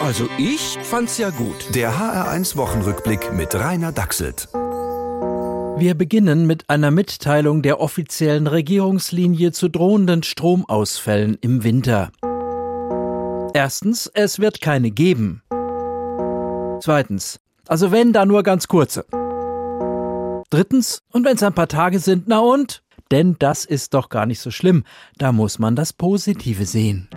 Also ich fand's ja gut. Der HR1 Wochenrückblick mit Rainer Dachselt. Wir beginnen mit einer Mitteilung der offiziellen Regierungslinie zu drohenden Stromausfällen im Winter. Erstens, es wird keine geben. Zweitens, also wenn, dann nur ganz kurze. Drittens, und wenn es ein paar Tage sind, na und? Denn das ist doch gar nicht so schlimm. Da muss man das Positive sehen.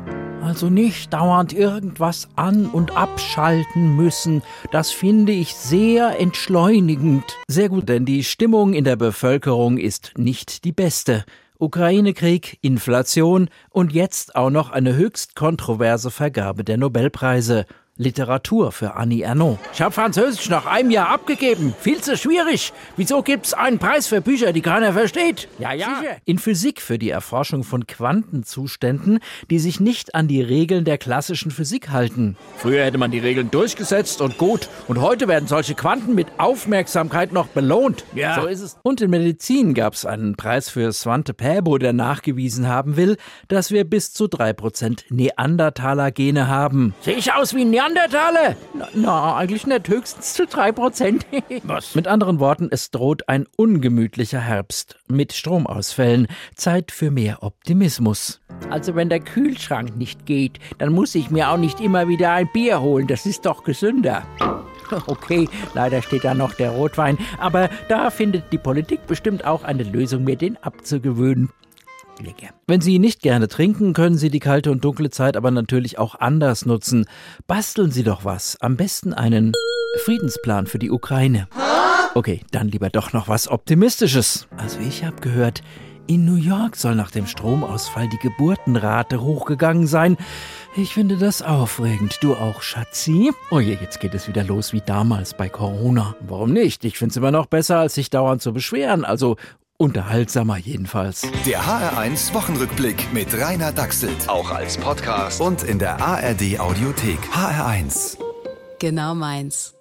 Also nicht dauernd irgendwas an und abschalten müssen. Das finde ich sehr entschleunigend. Sehr gut, denn die Stimmung in der Bevölkerung ist nicht die beste. Ukraine-Krieg, Inflation und jetzt auch noch eine höchst kontroverse Vergabe der Nobelpreise. Literatur für Annie Ernaux. Ich habe Französisch nach einem Jahr abgegeben. Viel zu schwierig. Wieso gibt's einen Preis für Bücher, die keiner versteht? Ja, ja. Sicher. In Physik für die Erforschung von Quantenzuständen, die sich nicht an die Regeln der klassischen Physik halten. Früher hätte man die Regeln durchgesetzt und gut. Und heute werden solche Quanten mit Aufmerksamkeit noch belohnt. Ja. So ist es. Und in Medizin gab es einen Preis für Svante Pääbo, der nachgewiesen haben will, dass wir bis zu 3% Neandertaler-Gene haben. Sehe ich aus wie ein Neandertaler? Neandertaler? Na, na, eigentlich nicht, höchstens zu drei Prozent. Was? Mit anderen Worten, es droht ein ungemütlicher Herbst mit Stromausfällen. Zeit für mehr Optimismus. Also wenn der Kühlschrank nicht geht, dann muss ich mir auch nicht immer wieder ein Bier holen. Das ist doch gesünder. Okay, leider steht da noch der Rotwein, aber da findet die Politik bestimmt auch eine Lösung, mir den abzugewöhnen. Lecker. Wenn Sie nicht gerne trinken, können Sie die kalte und dunkle Zeit aber natürlich auch anders nutzen. Basteln Sie doch was. Am besten einen Friedensplan für die Ukraine. Okay, dann lieber doch noch was Optimistisches. Also ich habe gehört, in New York soll nach dem Stromausfall die Geburtenrate hochgegangen sein. Ich finde das aufregend. Du auch, Schatzi? Oh je, jetzt geht es wieder los wie damals bei Corona. Warum nicht? Ich finde es immer noch besser, als sich dauernd zu beschweren. Also Unterhaltsamer jedenfalls. Der HR1 Wochenrückblick mit Rainer Dachselt. Auch als Podcast und in der ARD Audiothek. HR1. Genau meins.